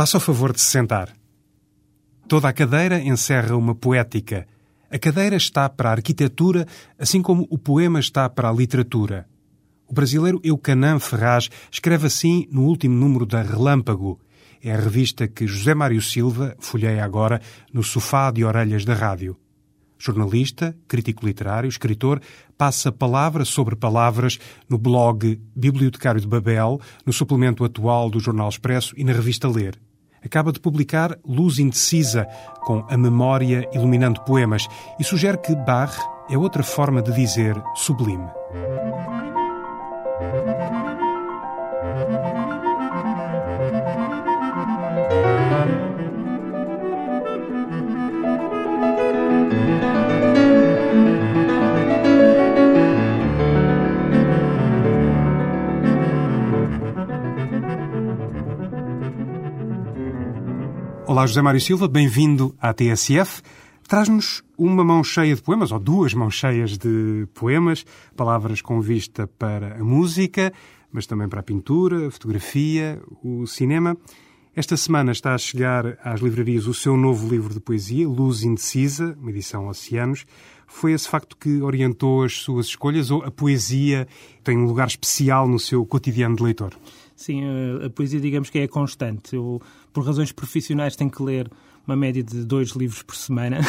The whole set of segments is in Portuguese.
Faça o favor de se sentar. Toda a cadeira encerra uma poética. A cadeira está para a arquitetura, assim como o poema está para a literatura. O brasileiro Eucanã Ferraz escreve assim no último número da Relâmpago. É a revista que José Mário Silva folheia agora no sofá de orelhas da rádio. Jornalista, crítico literário, escritor, passa palavra sobre palavras no blog Bibliotecário de Babel, no suplemento atual do Jornal Expresso e na revista Ler. Acaba de publicar Luz Indecisa, com a memória iluminando poemas, e sugere que Barre é outra forma de dizer sublime. Olá, José Mário Silva, bem-vindo à TSF. Traz-nos uma mão cheia de poemas, ou duas mãos cheias de poemas, palavras com vista para a música, mas também para a pintura, a fotografia, o cinema. Esta semana está a chegar às livrarias o seu novo livro de poesia, Luz Indecisa, uma edição Oceanos. Foi esse facto que orientou as suas escolhas ou a poesia tem um lugar especial no seu cotidiano de leitor? Sim, a poesia, digamos que é constante. Eu, por razões profissionais, tenho que ler uma média de dois livros por semana,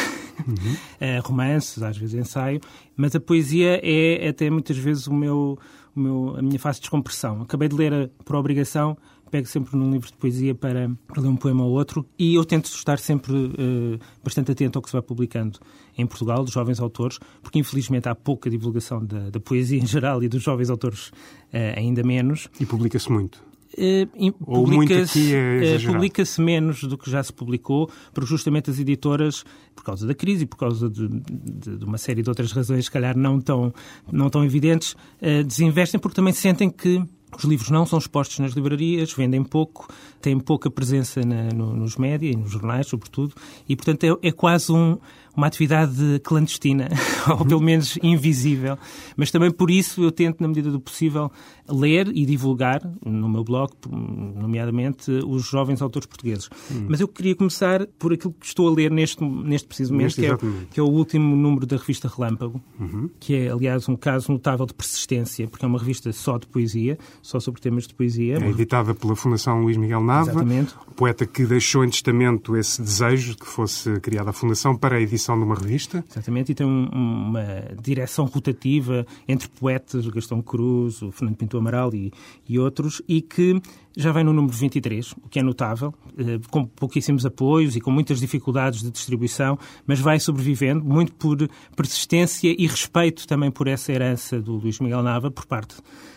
uhum. romances, às vezes ensaio, mas a poesia é até muitas vezes o meu, o meu, a minha fase de descompressão. Acabei de ler por obrigação pego sempre num livro de poesia para, ler um poema ou outro e eu tento estar sempre uh, bastante atento ao que se vai publicando em Portugal, dos jovens autores, porque infelizmente há pouca divulgação da, da poesia em geral e dos jovens autores uh, ainda menos. E publica-se muito. Uh, publica-se é uh, publica menos do que já se publicou, porque justamente as editoras, por causa da crise e por causa de, de, de, uma série de outras razões, se calhar não tão, não tão evidentes, uh, desinvestem porque também sentem que os livros não são expostos nas livrarias, vendem pouco, têm pouca presença na, no, nos médias e nos jornais, sobretudo, e, portanto, é, é quase um, uma atividade clandestina, ou pelo menos invisível. Mas também por isso eu tento, na medida do possível, ler e divulgar no meu blog, nomeadamente, os jovens autores portugueses. Hum. Mas eu queria começar por aquilo que estou a ler neste, neste preciso momento, que é, que é, o último número da revista Relâmpago, uhum. que é, aliás, um caso notável de persistência, porque é uma revista só de poesia, só sobre temas de poesia. É editada pela Fundação Luís Miguel Nava, Exatamente. poeta que deixou em testamento esse desejo de que fosse criada a Fundação para a edição de uma revista. Exatamente, e tem um, uma direção rotativa entre poetas, Gastão Cruz, o Fernando Pinto Amaral e, e outros, e que já vem no número 23, o que é notável, eh, com pouquíssimos apoios e com muitas dificuldades de distribuição, mas vai sobrevivendo, muito por persistência e respeito também por essa herança do Luís Miguel Nava, por parte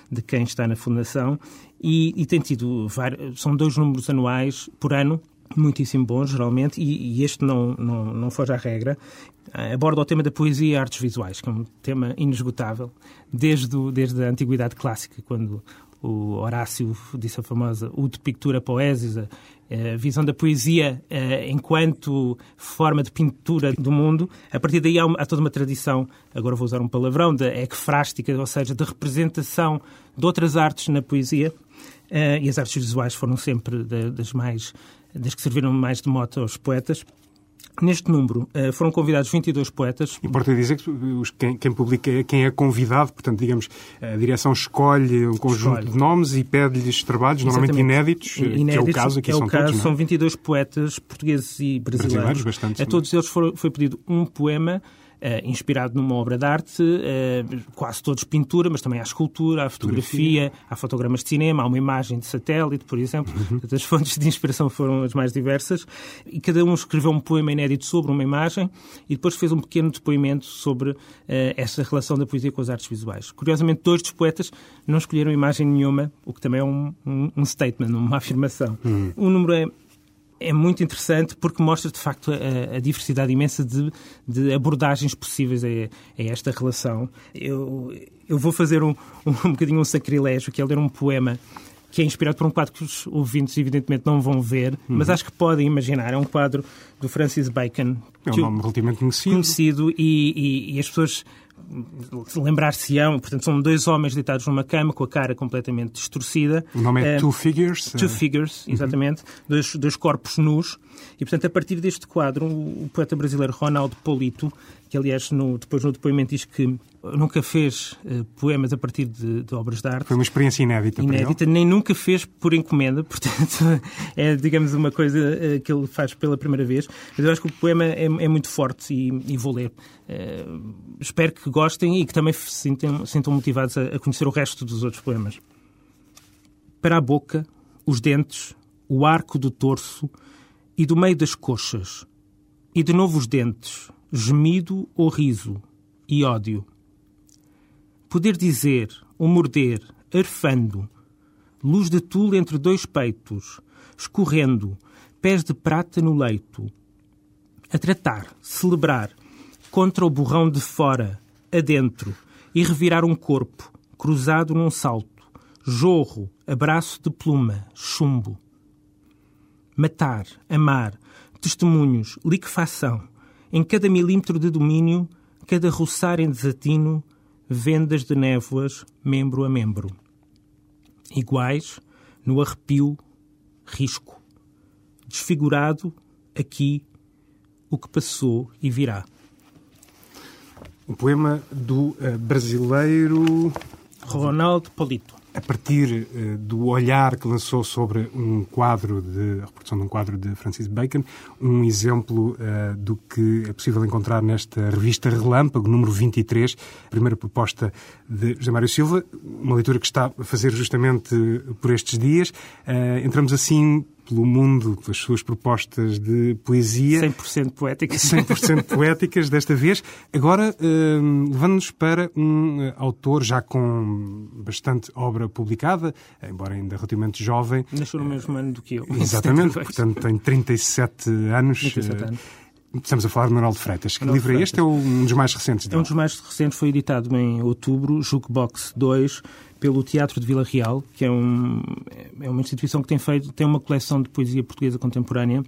de quem está na Fundação, e, e tem tido são dois números anuais por ano, muitíssimo bons, geralmente, e, e este não, não, não foge à regra. Aborda o tema da poesia e artes visuais, que é um tema inesgotável, desde, o, desde a antiguidade clássica, quando o Horácio disse a famosa Ut Pictura Poesis, a visão da poesia eh, enquanto forma de pintura do mundo. A partir daí há, há toda uma tradição, agora vou usar um palavrão, da ecfrástica, ou seja, de representação de outras artes na poesia. Eh, e as artes visuais foram sempre das mais das que serviram mais de moto aos poetas. Neste número eh, foram convidados 22 poetas. Importa dizer que quem, quem, publica é quem é convidado, portanto, digamos, a direção escolhe um conjunto escolhe. de nomes e pede-lhes trabalhos, Exatamente. normalmente inéditos, inéditos, que é o caso aqui é são o caso, todos, é? são 22 poetas portugueses e brasileiros. brasileiros bastante, a todos eles foi pedido um poema inspirado numa obra de arte, uh, quase todos pintura, mas também há escultura, há fotografia, fotografia, há fotogramas de cinema, há uma imagem de satélite, por exemplo. Uhum. As fontes de inspiração foram as mais diversas. E cada um escreveu um poema inédito sobre uma imagem e depois fez um pequeno depoimento sobre uh, essa relação da poesia com as artes visuais. Curiosamente, dois dos poetas não escolheram imagem nenhuma, o que também é um, um, um statement, uma afirmação. Uhum. O número é é muito interessante porque mostra de facto a, a diversidade imensa de, de abordagens possíveis a, a, esta relação. Eu, eu vou fazer um, um, um bocadinho um sacrilégio, que é ler um poema que é inspirado por um quadro que os ouvintes evidentemente não vão ver, uhum. mas acho que podem imaginar. É um quadro do Francis Bacon. É um nome relativamente conhecido. Conhecido e, e, e, as pessoas lembrar-se-ão, portanto, são dois homens deitados numa cama com a cara completamente distorcida. O nome é uh, Two Figures? Two Figures, uhum. exatamente. Uhum. Dois, dois corpos nus. E, portanto, a partir deste quadro, o poeta brasileiro Ronaldo Polito, que aliás no, depois no depoimento diz que nunca fez uh, poemas a partir de, de, obras de arte. Foi uma experiência inédita. Inédita, nem nunca fez por encomenda, portanto é, digamos, uma coisa uh, que ele faz pela primeira vez. Mas eu acho que o poema é, é muito forte e, e vou ler. Uh, espero que gostem e que também se sintam, sintam motivados a, a conhecer o resto dos outros poemas. Para a boca, os dentes, o arco do torso e do meio das coxas, e de novo os dentes, gemido ou riso, e ódio Poder dizer ou morder, arfando, luz de tule entre dois peitos, escorrendo, pés de prata no leito. A tratar, celebrar, contra o borrão de fora, adentro, e revirar um corpo, cruzado num salto, jorro, abraço de pluma, chumbo. Matar, amar, testemunhos, liquefação, em cada milímetro de domínio, cada roçar em desatino, vendas de névoas, membro a membro. Iguais, no arrepio, risco. Desfigurado, aqui, o que passou e virá. Um poema do uh, brasileiro Ronaldo Polito a partir uh, do olhar que lançou sobre um quadro de a reprodução de um quadro de Francis Bacon, um exemplo uh, do que é possível encontrar nesta revista Relâmpago, número 23, primeira proposta de José Mário Silva, uma leitura que está a fazer justamente por estes dias. Uh, entramos assim pelo mundo, pelas suas propostas de poesia. 100% poéticas. 100% poéticas, desta vez. Agora, uh, levando-nos para um uh, autor já com bastante obra publicada, embora ainda relativamente jovem. Nasceu no mesmo ano do que eu. Exatamente, portanto tem 37 anos. 37 anos. Estamos a falar de Manuel de Freitas. Que livro é este? É um dos mais recentes dele? É um dos mais recentes, foi editado em outubro, Jukebox 2, pelo Teatro de Vila Real, que é, um, é uma instituição que tem feito, tem uma coleção de poesia portuguesa contemporânea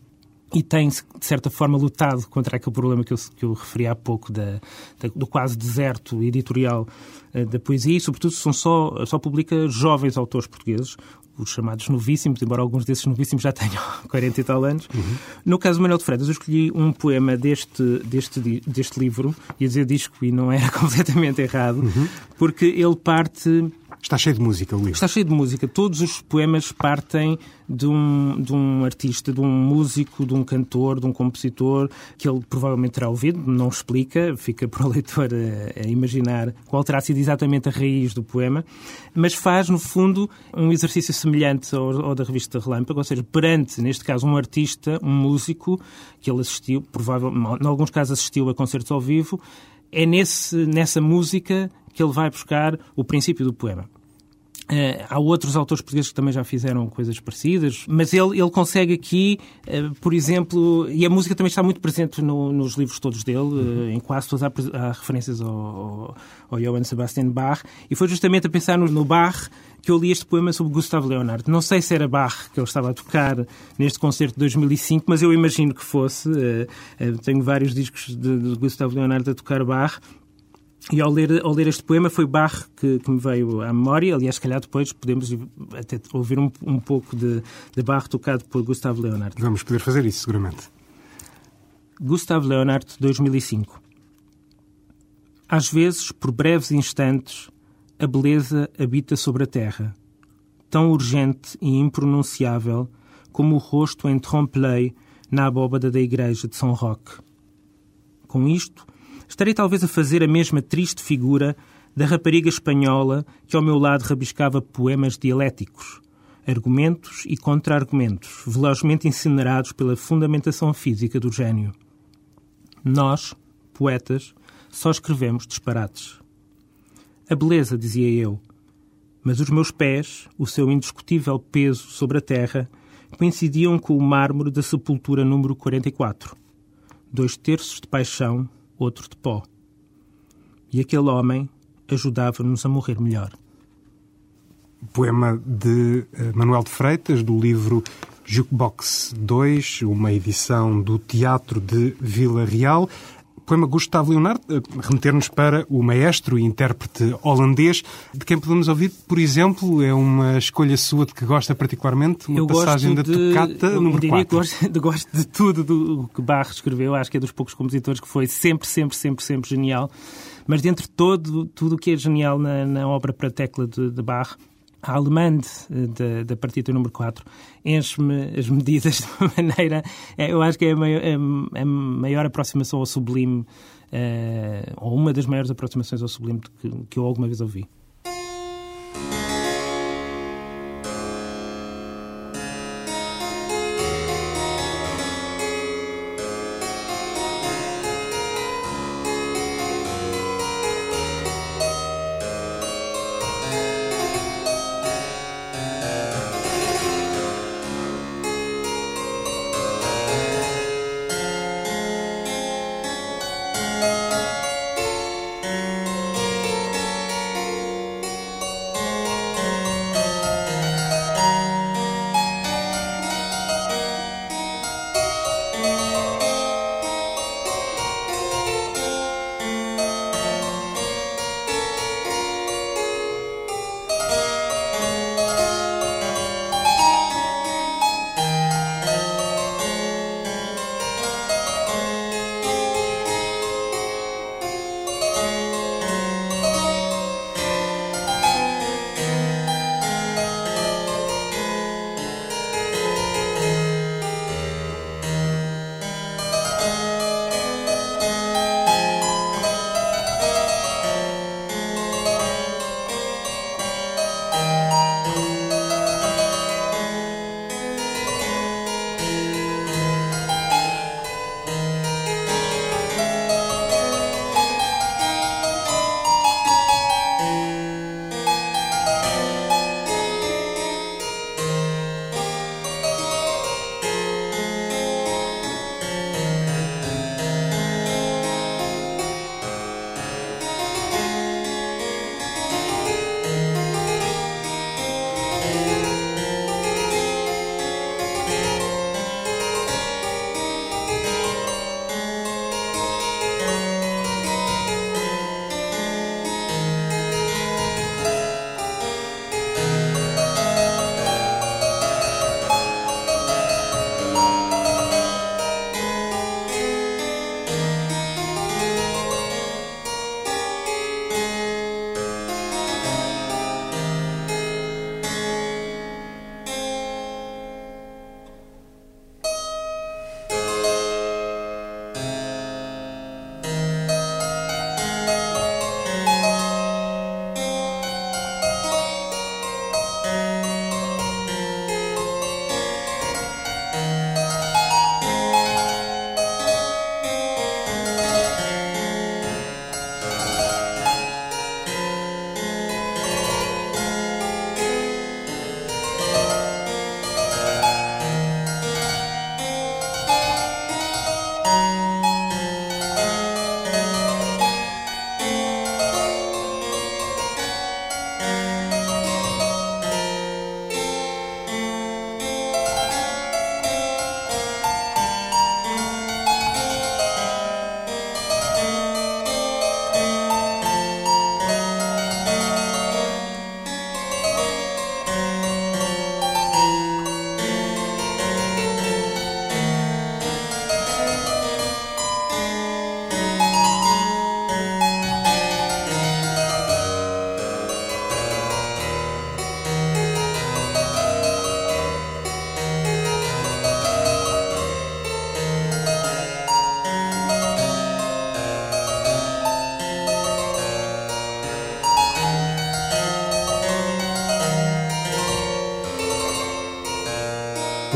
e tem, de certa forma, lutado contra aquele problema que eu, que eu referi há pouco da, da, do quase deserto editorial uh, da poesia e, sobretudo, são só, só publica jovens autores portugues os chamados novíssimos, embora alguns desses novíssimos já tenham 40 e tal anos. Uhum. No caso do Manuel de Freitas, eu escolhi um poema deste, deste, deste livro, ia dizer disco e não era completamente errado, uhum. porque ele parte Está cheio de música o livro. Está cheio de música. Todos os poemas partem de um, de um artista, de um músico, de um cantor, de um compositor, que ele provavelmente terá ouvido, não explica, fica para o leitor a, a imaginar qual terá sido exatamente a raiz do poema, mas faz, no fundo, um exercício semelhante ao, ao da revista Relâmpago, ou seja, perante, neste caso, um artista, um músico, que ele assistiu, provavelmente, em alguns casos assistiu a concertos ao vivo, é nesse, nessa música que ele vai buscar o princípio do poema. Uh, há outros autores portugueses que também já fizeram coisas parecidas, mas ele, ele consegue aqui, uh, por exemplo, e a música também está muito presente no, nos livros todos dele, uh, em quase todos há, há referências ao, ao, ao Johann Sebastian Bach, e foi justamente a pensar no, no Bach que eu li este poema sobre Gustav Leonard. Não sei se era Bach que ele estava a tocar neste concerto de 2005, mas eu imagino que fosse. tenho vários discos de, de Gustav Leonard a tocar Bach, e ao ler, ao ler este poema foi Bach que, que, me veio à memória. Aliás, se calhar depois podemos até ouvir um, um pouco de, de Bach tocado por Gustav Leonard. Vamos poder fazer isso, seguramente. Gustav Leonard, 2005. Às vezes, por breves instantes, a beleza habita sobre a terra, tão urgente e impronunciável como o rosto em trompe-l'œil na abóbada da igreja de São Roque. Com isto, estarei talvez a fazer a mesma triste figura da rapariga espanhola que ao meu lado rabiscava poemas dialéticos, argumentos e contra-argumentos, velozmente incinerados pela fundamentação física do gênio. Nós, poetas, só escrevemos disparates. A beleza, dizia eu, mas os meus pés, o seu indiscutível peso sobre a terra, coincidiam com o mármore da sepultura número 44. Dois terços de paixão, outro de pó. E aquele homem ajudava-nos a morrer melhor. Poema de eh, Manuel de Freitas, do livro Jukebox 2, uma edição do Teatro de Vila Real. Poema Gustavo Leonardo, eh, remeter-nos para o maestro e intérprete holandês, de quem podemos ouvir, por exemplo, é uma escolha sua de que gosta particularmente, uma eu passagem da Tocata número 4. Que gosto, de, gosto de tudo do que Bach escreveu, acho que é dos poucos compositores que foi sempre, sempre, sempre, sempre genial. Mas dentro de todo, tudo o que é genial na, na obra para tecla de, de a alemã da, da partida número 4 enche-me as medidas de uma maneira. É, eu acho que é a maior, é a maior aproximação ao sublime, é, ou uma das maiores aproximações ao sublime que eu alguma vez ouvi.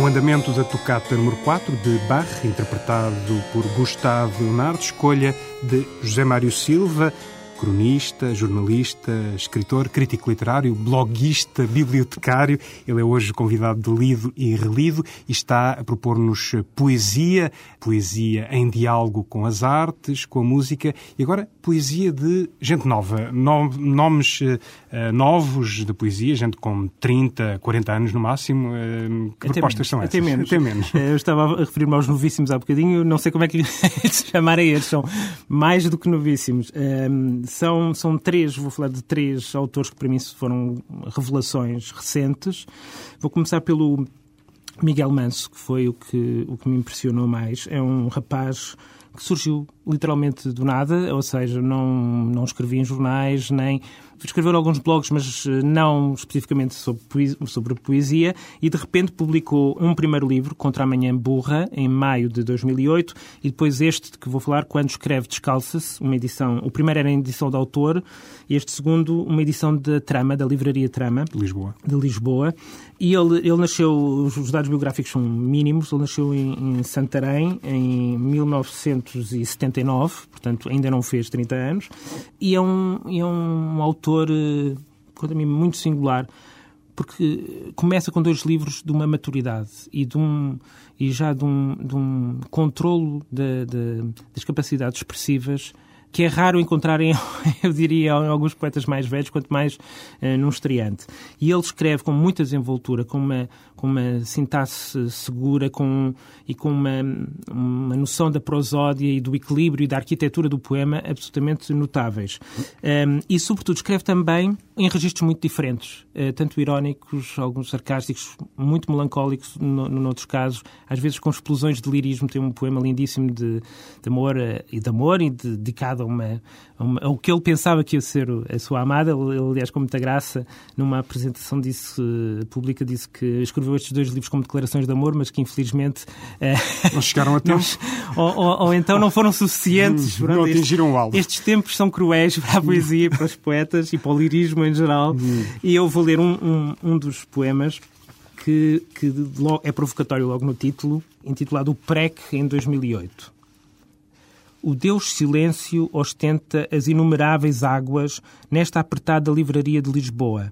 O andamento da tocata número 4 de Bach, interpretado por Gustavo Leonardo, escolha de José Mário Silva, cronista, jornalista, escritor, crítico literário, bloguista, bibliotecário. Ele é hoje convidado de Lido e Relido e está a propor-nos poesia, poesia em diálogo com as artes, com a música e agora poesia de gente nova, nomes uh, novos de poesia, gente com 30, 40 anos no máximo. Uh, que até propostas menos, são essas? Até menos. Até menos. Eu estava a referir-me aos novíssimos há bocadinho, não sei como é que se chamarem eles, são mais do que novíssimos. Um, são, são três, vou falar de três autores que para mim foram revelações recentes. Vou começar pelo Miguel Manso, que foi o que, o que me impressionou mais. É um rapaz que surgiu literalmente do nada, ou seja, não, não escrevia em jornais, nem escreveu alguns blogs, mas eh, não especificamente sobre, poesia, sobre poesia, e de repente publicou um primeiro livro, Contra a Manhã Burra, em maio de 2008, e depois este de que vou falar, Quando Escreve Descalça-se, uma edição, o primeiro era em edição de autor, e este segundo, uma edição da Trama, da Livraria Trama. De Lisboa. De Lisboa. E ele, ele nasceu, os dados biográficos são mínimos, ele nasceu em, em Santarém em 1979, portanto ainda não fez 30 anos, e é um, é um autor autor, quanto a mim, muito singular, porque começa com dois livros de uma maturidade e, de um, e já de um, de um controlo de, de, das capacidades expressivas que é raro encontrar, em, eu diria, em alguns poetas mais velhos, quanto mais uh, num estreante. E ele escreve com muita desenvoltura, com uma, com uma sintaxe segura com, e com uma, uma noção da prosódia e do equilíbrio e da arquitetura do poema absolutamente notáveis. Um, e, sobretudo, escreve também em registros muito diferentes, uh, tanto irónicos, alguns sarcásticos, muito melancólicos, no, no, noutros casos, às vezes com explosões de lirismo. Tem um poema lindíssimo de, de amor uh, e de amor e de, dedicado a uma, a uma, ao que ele pensava que ia ser a sua amada. Ele, aliás, com muita graça, numa apresentação disse, uh, pública, disse que escreveu estes dois livros como declarações de amor, mas que infelizmente uh, não chegaram a tempo. Ou, ou, ou, então não foram suficientes. Hum, não atingiram o alvo. Estes tempos são cruéis para a poesia, para os poetas e para o lirismo em geral. Hum. E eu vou ler um, um, um dos poemas que, que é provocatório logo no título, intitulado O PREC em 2008. O Deus Silêncio ostenta as inumeráveis águas nesta apertada livraria de Lisboa.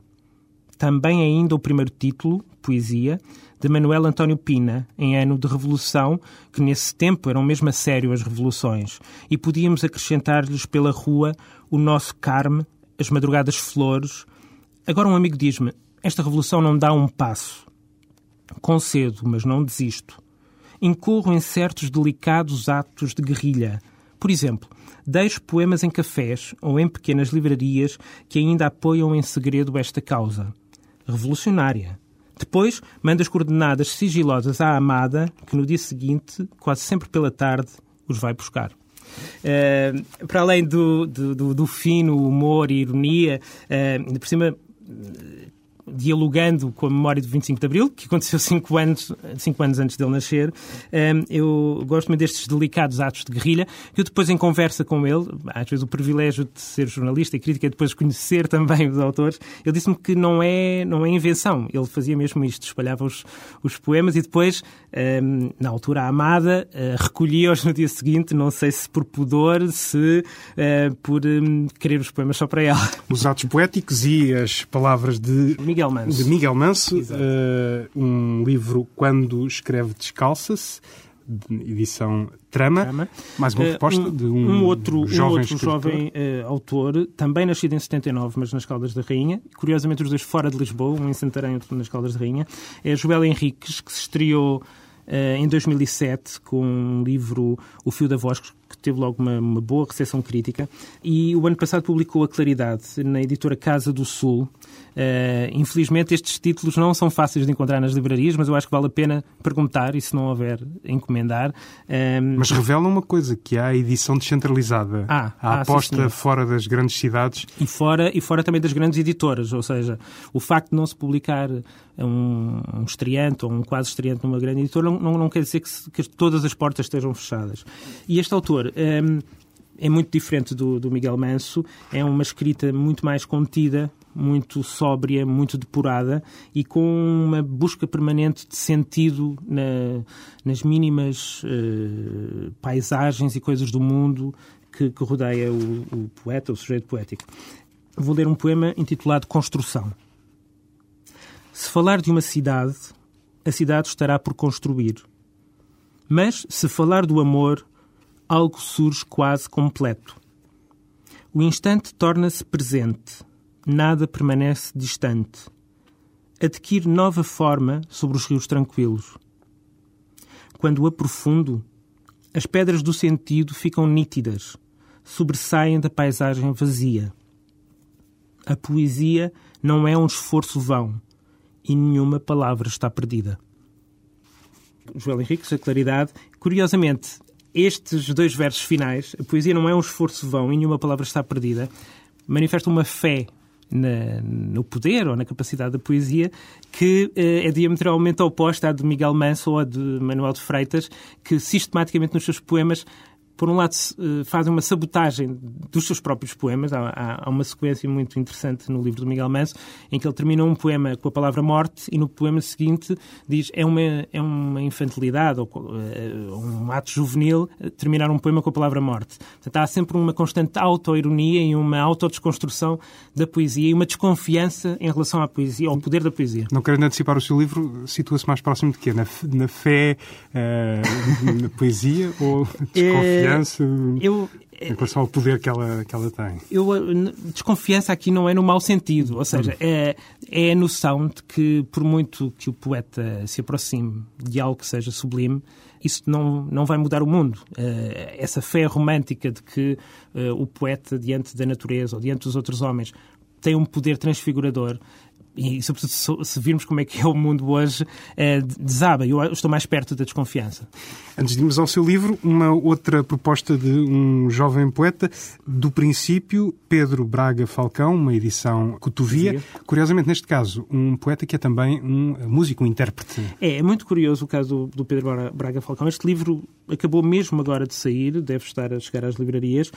Também ainda o primeiro título, Poesia, de Manuel António Pina, em ano de Revolução, que nesse tempo eram mesmo a sério as revoluções, e podíamos acrescentar-lhes pela rua o nosso Carme, as madrugadas flores. Agora um amigo diz-me, esta revolução não dá um passo. Concedo, mas não desisto. Incorro em certos delicados atos de guerrilha, por exemplo, deixo poemas em cafés ou em pequenas livrarias que ainda apoiam em segredo esta causa. Revolucionária. Depois, mando as coordenadas sigilosas à amada, que no dia seguinte, quase sempre pela tarde, os vai buscar. Uh, para além do, do, do, fino humor e ironia, uh, por cima dialogando com a memória do 25 de Abril, que aconteceu cinco anos, cinco anos antes dele nascer. Eu gosto muito destes delicados atos de guerrilha, que eu depois, em conversa com ele, às vezes o privilégio de ser jornalista e crítica, e depois conhecer também os autores, ele disse-me que não é, não é invenção. Ele fazia mesmo isto, espalhava os, os poemas e depois, na altura, amada eh, recolhia-os no dia seguinte, não sei se por pudor, se eh, por querer os poemas só para ela. Os atos poéticos e as palavras de Miguel Manso. De Miguel Manso, uh, um livro Quando Escreve Descalça-se, edição Trama. Trama. Mais uma proposta uh, um, de um, um outro jovem, um outro jovem uh, autor, também nascido em 79, mas nas Caldas da Rainha. Curiosamente, os dois fora de Lisboa, um em Santarém e outro nas Caldas da Rainha. É Joel Henriques, que se estreou em 2007 com um livro O Fio da Voz, que teve logo uma, uma, boa recepção crítica. E o ano passado publicou A Claridade na editora Casa do Sul. Uh, infelizmente, estes títulos não são fáceis de encontrar nas livrarias, mas eu acho que vale a pena perguntar e, se não houver, encomendar. Uh, mas revelam uma coisa, que há a edição descentralizada. Ah, a ah, aposta fora das grandes cidades. E fora, e fora também das grandes editoras, ou seja, o facto de não se publicar um, um estreante ou um quase estreante numa grande editora não, não quer dizer que, se, que todas as portas estejam fechadas. E este autor um, ehm, é muito diferente do, do Miguel Manso, é uma escrita muito mais contida, muito sóbria, muito depurada e com uma busca permanente de sentido na, nas mínimas uh, paisagens e coisas do mundo que, que rodeia o, o poeta, o sujeito poético. Vou ler um poema intitulado Construção. Se falar de uma cidade, a cidade estará por construir. Mas, se falar do amor, algo surge quase completo. O instante torna-se presente, nada permanece distante. Adquire nova forma sobre os rios tranquilos. Quando aprofundo, as pedras do sentido ficam nítidas, sobressaem da paisagem vazia. A poesia não é um esforço vão e nenhuma palavra está perdida. Joel Henriques, a claridade. Curiosamente, estes dois versos finais, a poesia não é um esforço vão e nenhuma palavra está perdida, manifestam uma fé na, no poder ou na capacidade da poesia que eh, é diametralmente oposta à de Miguel Manso ou à de Manuel de Freitas, que sistematicamente nos seus poemas por um lado, eh, fazem uma sabotagem dos seus próprios poemas. Há, há, uma sequência muito interessante no livro do Miguel Manso, em que ele termina um poema com a palavra morte e no poema seguinte diz é uma, é uma infantilidade ou uh, um ato juvenil terminar um poema com a palavra morte. Portanto, há sempre uma constante auto-ironia e uma autodesconstrução da poesia e uma desconfiança em relação à poesia, ao poder da poesia. Não querendo antecipar o seu livro, situa-se mais próximo de quê? Na, na fé, uh, na poesia ou desconfiança? Desconfiança eu, em relação ao poder que ela, que ela tem? Eu, desconfiança aqui não é no mau sentido, ou seja, é, é a noção de que, por muito que o poeta se aproxime de algo que seja sublime, isso não, não vai mudar o mundo. Essa fé romântica de que o poeta, diante da natureza ou diante dos outros homens, tem um poder transfigurador, e sobretudo se virmos como é que é o mundo hoje, é, desaba. Eu estou mais perto da desconfiança. Antes de irmos ao seu livro, uma outra proposta de um jovem poeta, do princípio, Pedro Braga Falcão, uma edição Cotovia. Curiosamente, neste caso, um poeta que é também um músico, um intérprete. É, é muito curioso o caso do, Pedro Braga Falcão. Este livro acabou mesmo agora de sair, deve estar a chegar às livrarias,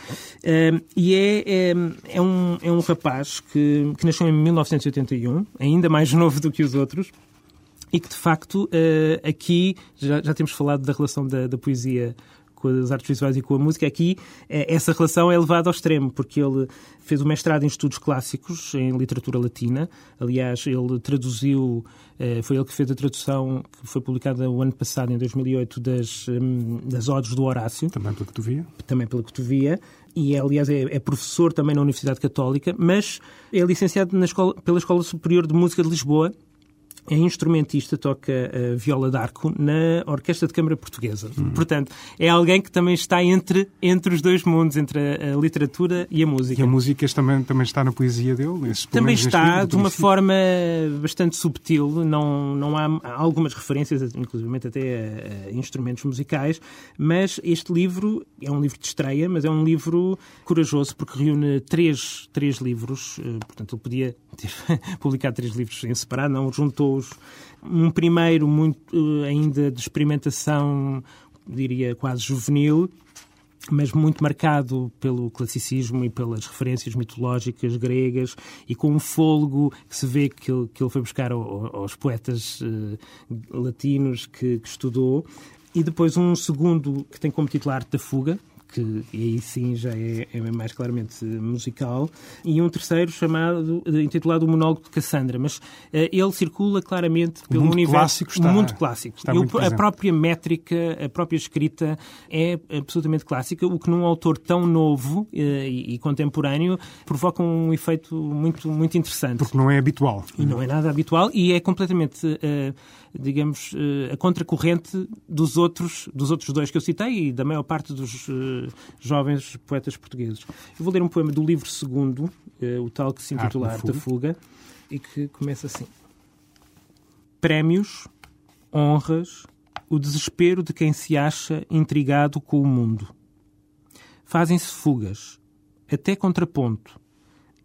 e é, é, é, um, é um rapaz que, que nasceu em 1981, ainda mais novo do que os outros, e que de facto uh, aqui já, já temos falado da relação da, da poesia com as artes visuais e com a música, aqui eh, essa relação é levada ao extremo, porque ele fez o mestrado em estudos clássicos, em literatura latina. Aliás, ele traduziu, eh, foi ele que fez a tradução que foi publicada o ano passado, em 2008, das, hum, das Odes do Horácio. Também pela Cotovia. Também pela Cotovia e, é, aliás, é, é, professor também na Universidade Católica, mas é licenciado escola, pela Escola Superior de Música de Lisboa é instrumentista, toca uh, viola d'arco na Orquestra de Câmara Portuguesa. Uhum. Portanto, é alguém que também está entre, entre os dois mundos, entre a, a literatura e a música. E a música também, também está na poesia dele? também está, livro, de uma forma bastante subtil. Não, não há, há algumas referências, inclusive até a, a, instrumentos musicais, mas este livro é um livro de estreia, mas é um livro corajoso porque reúne três, três livros. Uh, portanto, ele podia ter publicado três livros em separado, não juntou um primeiro muito eh, ainda de experimentação, diria quase juvenil, mas muito marcado pelo classicismo e pelas referências mitológicas gregas e com um fôlego que se vê que ele, que ele foi buscar aos poetas uh, latinos que, que, estudou. E depois um segundo que tem como título Arte da Fuga, que aí sim já é, é, mais claramente musical, e um terceiro chamado, intitulado O Monólogo de Cassandra, mas uh, ele circula claramente pelo mundo universo clássico está, muito clássico. Está muito a própria métrica, a própria escrita é absolutamente clássica, o que num autor tão novo uh, e, e, contemporâneo provoca um efeito muito, muito interessante. Porque não é habitual. E não é nada habitual e é completamente, uh, digamos, a contracorrente dos outros, dos outros dois que eu citei e da maior parte dos jovens poetas portugueses. Eu vou ler um poema do livro segundo, eh, o tal que se intitula Arte da Fuga, e que começa assim. Prémios, honras, o desespero de quem se acha intrigado com o mundo. Fazem-se fugas, até contraponto,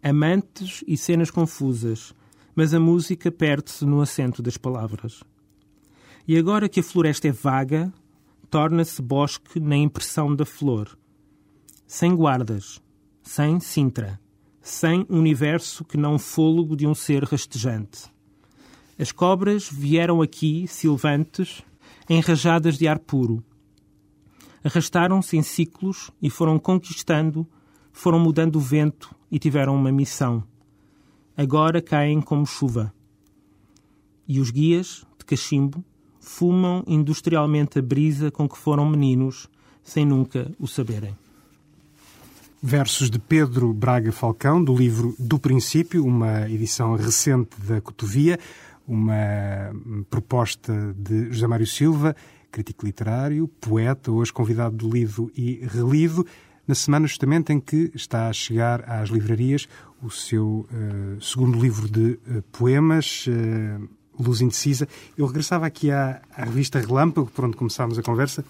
amantes e cenas confusas, mas a música perde-se no acento das palavras. E agora que a floresta é vaga, torna-se bosque na impressão da flor. Sem guardas, sem Sintra, sem universo que não fôlego de um ser rastejante. As cobras vieram aqui, silvantes, enrajadas de ar puro. arrastaram-se em ciclos e foram conquistando, foram mudando o vento e tiveram uma missão. Agora caem como chuva. E os guias, de cachimbo, fumam industrialmente a brisa com que foram meninos, sem nunca o saberem. Versos de Pedro Braga Falcão, do livro Do Princípio, uma edição recente da Cotovia, uma proposta de José Mário Silva, crítico literário, poeta, hoje convidado de lido e relido, na semana justamente em que está a chegar às livrarias o seu uh, segundo livro de uh, poemas, uh, Luz Indecisa. Eu regressava aqui à, à revista Relâmpago, por onde começámos a conversa,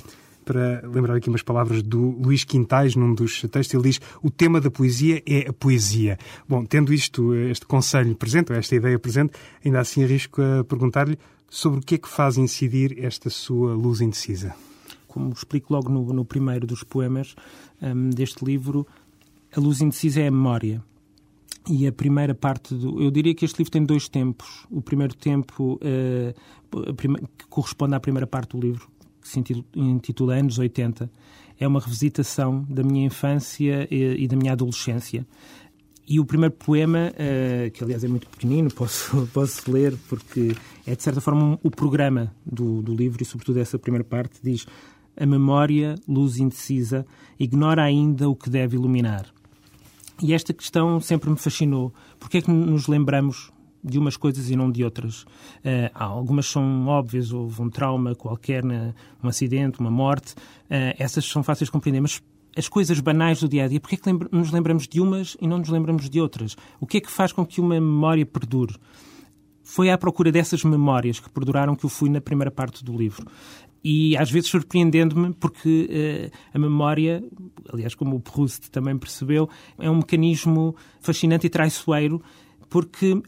para lembrar aqui umas palavras do Luís Quintais, num dos textos, ele diz: O tema da poesia é a poesia. Bom, tendo isto, este conselho presente, ou esta ideia presente, ainda assim arrisco a perguntar-lhe sobre o que é que faz incidir esta sua luz indecisa. Como explico logo no, no primeiro dos poemas um, deste livro, a luz indecisa é a memória. E a primeira parte do. Eu diria que este livro tem dois tempos. O primeiro tempo, uh, que corresponde à primeira parte do livro, que se intitula Anos 80, é uma revisitação da minha infância e, e da minha adolescência. E o primeiro poema, uh, que aliás é muito pequenino, posso, posso ler, porque é de certa forma o programa do, do livro e, sobretudo, essa primeira parte diz: A memória, luz indecisa, ignora ainda o que deve iluminar. E esta questão sempre me fascinou. Porque é que nos lembramos de umas coisas e não de outras. Uh, algumas são óbvias, houve um trauma qualquer, um acidente, uma morte. Uh, essas são fáceis de compreender, mas as coisas banais do dia a dia, porque é que nos lembramos de umas e não nos lembramos de outras? O que é que faz com que uma memória perdure? Foi à procura dessas memórias que perduraram que eu fui na primeira parte do livro. E às vezes surpreendendo-me, porque uh, a memória, aliás, como o Proust também percebeu, é um mecanismo fascinante e traiçoeiro, porque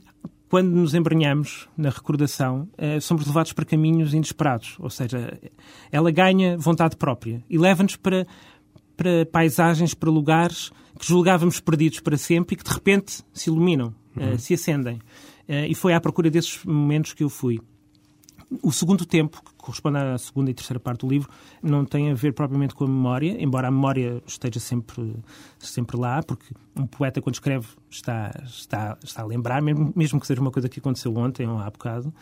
quando nos embrenhamos na recordação, eh, somos levados para caminhos inesperados. Ou seja, ela ganha vontade própria e leva-nos para, para paisagens, para lugares que julgávamos perdidos para sempre e que de repente se iluminam, eh, uhum. se acendem. Eh, e foi à procura desses momentos que eu fui. O segundo tempo, que corresponde à segunda e terceira parte do livro, não tem a ver propriamente com a memória, embora a memória esteja sempre, sempre lá, porque um poeta, quando escreve, está, está, está a lembrar, mesmo, mesmo que seja uma coisa que aconteceu ontem ou há bocado.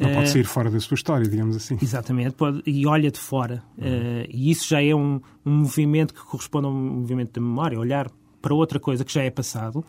Não uh, pode sair fora da sua história, digamos assim. Exatamente, pode, e olha de fora. Uhum. Uh, e isso já é um, um movimento que corresponde a um movimento da memória, olhar para outra coisa que já é passado.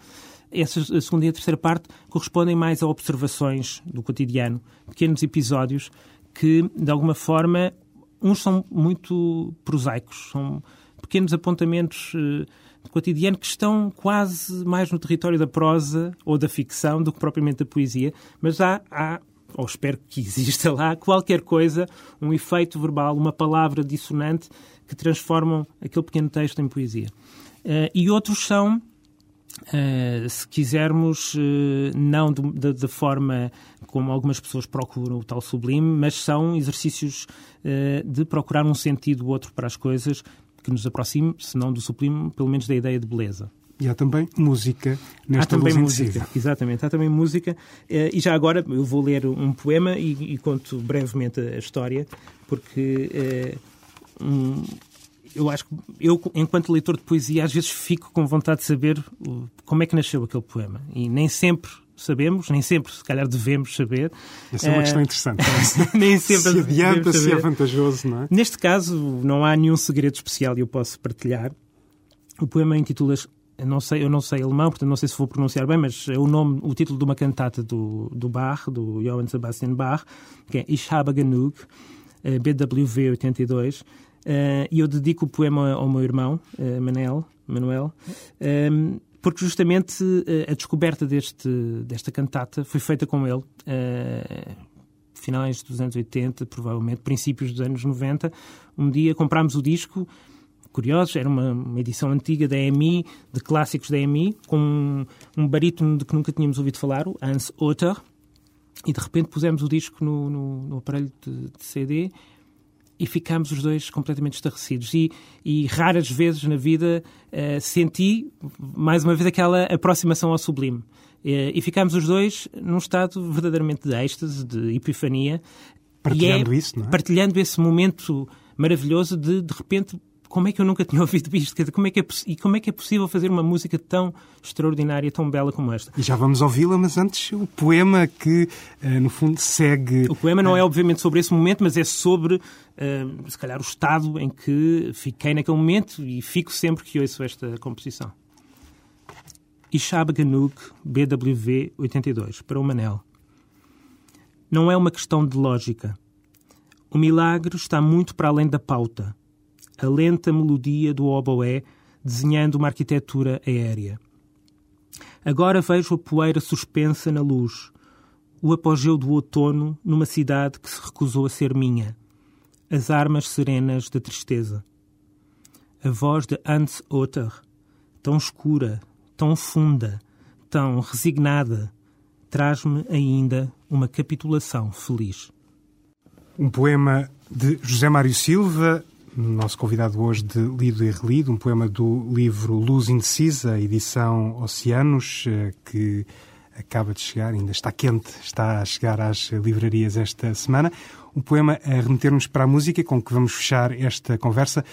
Essa segunda e a terceira parte correspondem mais a observações do cotidiano, pequenos episódios que, de alguma forma, uns são muito prosaicos, são pequenos apontamentos uh, do cotidiano que estão quase mais no território da prosa ou da ficção do que propriamente da poesia, mas há, há ou espero que exista lá, qualquer coisa, um efeito verbal, uma palavra dissonante que transformam aquele pequeno texto em poesia. Uh, e outros são se quisermos, uh, não da forma como algumas pessoas procuram o tal sublime, mas são exercícios uh, de procurar um sentido ou outro para as coisas que nos aproxime, se não do sublime, pelo menos da ideia de beleza. E há também música nesta Há também música, exatamente. Há também música. E já agora eu vou ler um poema e, e conto brevemente a história, porque um, eu acho que eu, enquanto leitor de poesia, às vezes fico com vontade de saber como é que nasceu aquele poema. E nem sempre sabemos, nem sempre, se calhar, devemos saber. Essa é uma questão interessante. nem sempre se adianta, se é vantajoso, não é? Neste caso, não há nenhum segredo especial e eu posso partilhar. O poema intitula-se eu não sei, eu não sei alemão, portanto não sei se vou pronunciar bem, mas é o nome, o título de uma cantata do, do Bach, do Johann Sebastian Bach, que é Ich habe genug, eh, BWV 82, Uh, e eu dedico o poema ao meu irmão, uh, Manel, Manuel, ehm, porque justamente a descoberta deste, desta cantata foi feita com ele, finais dos anos 80, provavelmente, princípios dos anos 90. Um dia comprámos o disco, curiosos, era uma, uma, edição antiga da EMI, de clássicos da EMI, com um, um barítono de que nunca tínhamos ouvido falar, o Hans Otter, e de repente pusemos o disco no, no, no aparelho de, de CD e ficámos os dois completamente estarrecidos. E, e raras vezes na vida uh, senti, mais uma vez, aquela aproximação ao sublime. Uh, e ficámos os dois num estado verdadeiramente de êxtase, de epifania. Partilhando é, isso, não é? Partilhando esse momento maravilhoso de, de repente, como é que eu nunca tinha ouvido isto? Dizer, como é que é, e como é que é possível fazer uma música tão extraordinária, tão bela como esta? E já vamos ouvi-la, mas antes o poema que, uh, no fundo, segue... O poema não é, obviamente, sobre esse momento, mas é sobre, uh, se calhar, o estado em que fiquei naquele momento e fico sempre que ouço esta composição. Ishab Ganuk, BWV 82, para o Manel. Não é uma questão de lógica. O milagre está muito para além da pauta a lenta melodia do oboé desenhando uma arquitetura aérea. Agora vejo a poeira suspensa na luz, o apogeu do outono numa cidade que se recusou a ser minha, as armas serenas da tristeza. A voz de Hans Otter, tão escura, tão funda, tão resignada, traz-me ainda uma capitulação feliz. Um poema de José Mário Silva, nosso convidado hoje de Lido e Relido, um poema do livro Luz Indecisa, edição Oceanos, eh, que acaba de chegar, ainda está quente, está a chegar às livrarias esta semana. Um poema a remeter-nos para a música, com que vamos fechar esta conversa.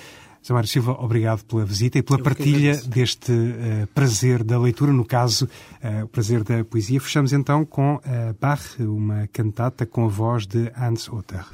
José Mário Silva, obrigado pela visita e pela partilha deste uh, prazer da leitura, no caso, uh, o prazer da poesia. Fechamos então com uh, Bach, uma cantata com a voz de Hans Otter.